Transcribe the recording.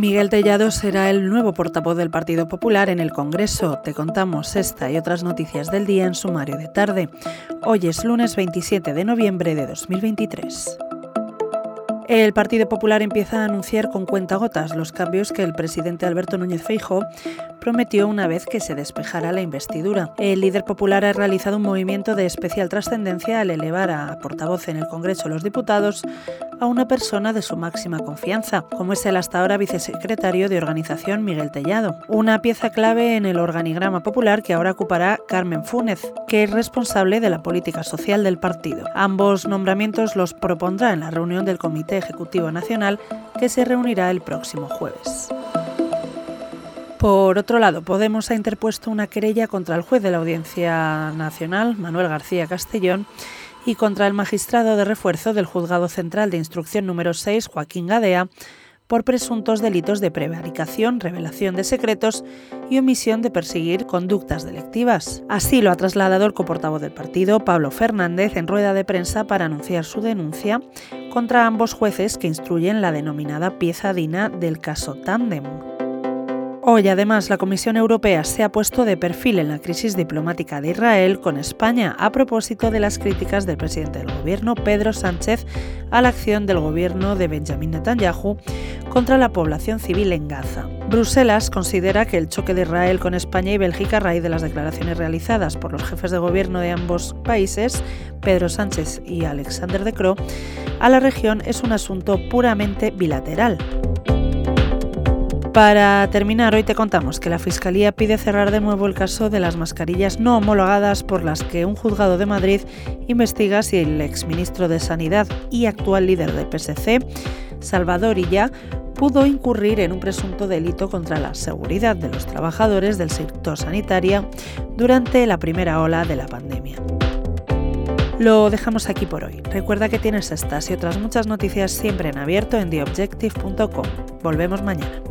Miguel Tellado será el nuevo portavoz del Partido Popular en el Congreso. Te contamos esta y otras noticias del día en sumario de tarde. Hoy es lunes 27 de noviembre de 2023. El Partido Popular empieza a anunciar con cuentagotas los cambios que el presidente Alberto Núñez Feijóo prometió una vez que se despejara la investidura. El líder popular ha realizado un movimiento de especial trascendencia al elevar a portavoz en el Congreso de los Diputados a una persona de su máxima confianza, como es el hasta ahora vicesecretario de Organización Miguel Tellado, una pieza clave en el organigrama popular que ahora ocupará Carmen Fúnez, que es responsable de la política social del partido. Ambos nombramientos los propondrá en la reunión del Comité Ejecutivo Nacional que se reunirá el próximo jueves. Por otro lado, Podemos ha interpuesto una querella contra el juez de la Audiencia Nacional, Manuel García Castellón, y contra el magistrado de refuerzo del Juzgado Central de Instrucción número 6, Joaquín Gadea, por presuntos delitos de prevaricación, revelación de secretos y omisión de perseguir conductas delictivas. Así lo ha trasladado el coportavoz del partido, Pablo Fernández, en rueda de prensa para anunciar su denuncia contra ambos jueces que instruyen la denominada pieza DINA del caso Tandem. Hoy, además, la Comisión Europea se ha puesto de perfil en la crisis diplomática de Israel con España a propósito de las críticas del presidente del gobierno, Pedro Sánchez, a la acción del gobierno de Benjamin Netanyahu contra la población civil en Gaza. Bruselas considera que el choque de Israel con España y Bélgica a raíz de las declaraciones realizadas por los jefes de gobierno de ambos países, Pedro Sánchez y Alexander De Croo, a la región es un asunto puramente bilateral. Para terminar, hoy te contamos que la Fiscalía pide cerrar de nuevo el caso de las mascarillas no homologadas por las que un juzgado de Madrid investiga si el exministro de Sanidad y actual líder del PSC, Salvador Illa, pudo incurrir en un presunto delito contra la seguridad de los trabajadores del sector sanitario durante la primera ola de la pandemia. Lo dejamos aquí por hoy. Recuerda que tienes estas y otras muchas noticias siempre en abierto en theobjective.com. Volvemos mañana.